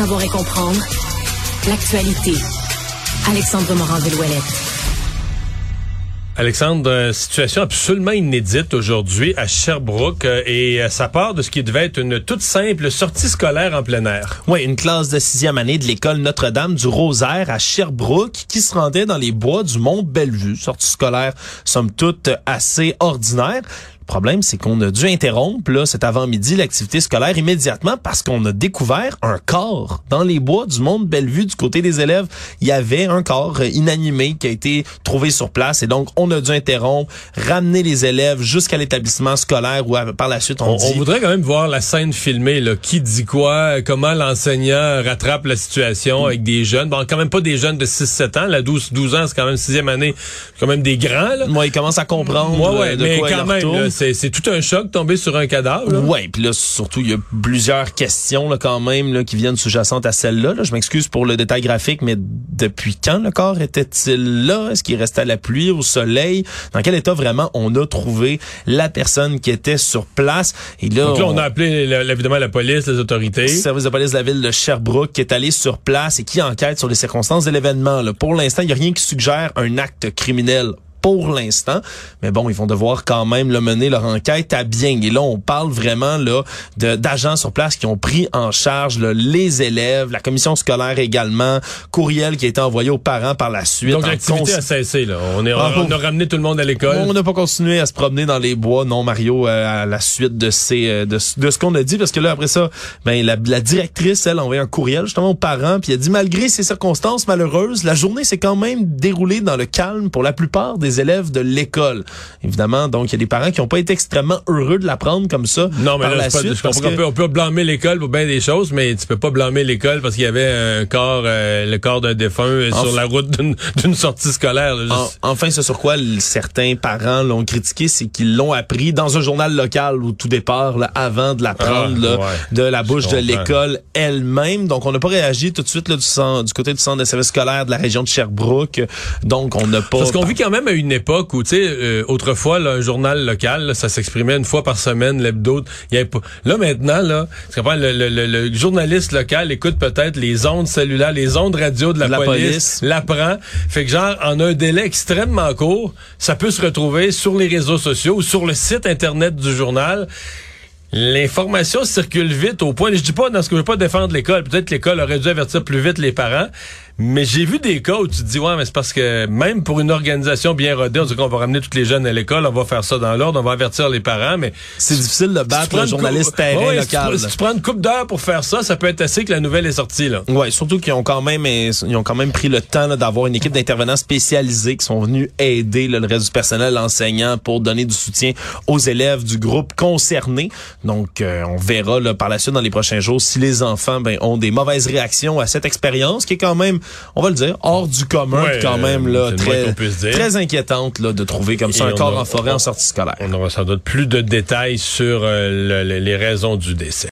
savoir et comprendre l'actualité. Alexandre Morand-Villouellette. Alexandre, euh, situation absolument inédite aujourd'hui à Sherbrooke euh, et euh, ça part de ce qui devait être une toute simple sortie scolaire en plein air. Oui, une classe de sixième année de l'école Notre-Dame du Rosaire à Sherbrooke qui se rendait dans les bois du Mont Bellevue. Sortie scolaire, somme toute, assez ordinaire. Le problème, c'est qu'on a dû interrompre là, cet avant-midi l'activité scolaire immédiatement parce qu'on a découvert un corps dans les bois du Mont Bellevue du côté des élèves. Il y avait un corps inanimé qui a été trouvé sur place et donc on a dû interrompre, ramener les élèves jusqu'à l'établissement scolaire où par la suite on, on, dit... on voudrait quand même voir la scène filmée, là. qui dit quoi, comment l'enseignant rattrape la situation avec des jeunes? Bon, quand même pas des jeunes de 6-7 ans, la 12, 12 ans, c'est quand même sixième année, quand même des grands. Là. Moi, ils commencent à comprendre Moi, ouais, de mais quoi quand même, c'est, c'est tout un choc tomber sur un cadavre. là. Ouais, puis là surtout il y a plusieurs questions là quand même là, qui viennent sous-jacentes à celle-là. là. Je m'excuse pour le détail graphique, mais depuis quand le corps était-il là? Est-ce qu'il restait à la pluie, au soleil? Dans quel état vraiment on a trouvé la personne qui était sur place? Et là, Donc là, on a appelé évidemment la police, les autorités. le service de police de la ville de Sherbrooke qui est allé sur place et qui enquête sur les circonstances de l'événement. là. Pour l'instant, il n'y a rien qui suggère un acte criminel pour l'instant. Mais bon, ils vont devoir quand même le mener leur enquête à bien. Et là, on parle vraiment là d'agents sur place qui ont pris en charge là, les élèves, la commission scolaire également, courriel qui a été envoyé aux parents par la suite. Donc l'activité a cessé. Là. On, est, Ah, on a ramené tout le monde à l'école. on n'a pas continué à se promener dans les bois, non Mario, euh, à la suite de ces euh, de ce qu'on a dit, parce que là après ça, ben la, la directrice elle a envoyé un courriel justement aux parents, puis elle a dit malgré ces circonstances malheureuses, la journée s'est quand même déroulée dans le calme pour la plupart des élèves de l'école. Évidemment, donc il y a des parents qui n'ont pas été extrêmement heureux de l'apprendre comme ça. Non, mais par là, la pas- je parce peut, on peut blâmer l'école pour bien des choses, mais tu peux pas blâmer l'école parce qu'il y avait un corps, euh, le corps d'un défunt Enfin- sur la route d'une sortie scolaire. là. En- enfin, ce sur quoi certains parents l'ont critiqué, c'est qu'ils l'ont appris dans un journal local au tout départ, là, avant de l'apprendre Ah, ouais. de la bouche de l'école elle-même. Donc, on n'a pas réagi tout de suite là, du, centre- du côté du centre de service scolaire de la région de Sherbrooke. Donc, on n'a pas... Parce qu'on vit quand même à une époque où, tu sais, euh, autrefois, là, un journal local, là, ça s'exprimait une fois par semaine, l'hebdo. Là, maintenant, là, tu le, le- le- le journaliste local écoute peut-être les ondes cellulaires, les ondes radio de la, De la police, police. l'apprend. Fait que, genre, en un délai extrêmement court, ça peut se retrouver sur les réseaux sociaux ou sur le site Internet du journal. L'information circule vite au point, je dis pas dans ce que je veux pas défendre l'école, peut-être que l'école aurait dû avertir plus vite les parents, mais j'ai vu des cas où tu te dis ouais, mais c'est parce que même pour une organisation bien rodée, on dit qu'on va ramener tous les jeunes à l'école, on va faire ça dans l'ordre, on va avertir les parents, mais C'est difficile de si battre prends le journaliste terrain Ouais, si tu local. prends- Si, tu prends une coupe d'heure pour faire ça, ça peut être assez que la nouvelle est sortie là. Ouais, surtout qu'ils ont quand même ils ont quand même pris le temps d'avoir une équipe d'intervenants spécialisés qui sont venus aider là, le reste du personnel enseignant pour donner du soutien aux élèves du groupe concerné. Donc euh, on verra là, par la suite dans les prochains jours si les enfants ben, ont des mauvaises réactions à cette expérience qui est quand même, on va le dire, hors du commun, Ouais, quand même là très très inquiétante là, de trouver comme ça Et un corps a- en forêt on- en sortie scolaire. On aura sans doute plus de détails sur euh, le- le- les raisons du décès.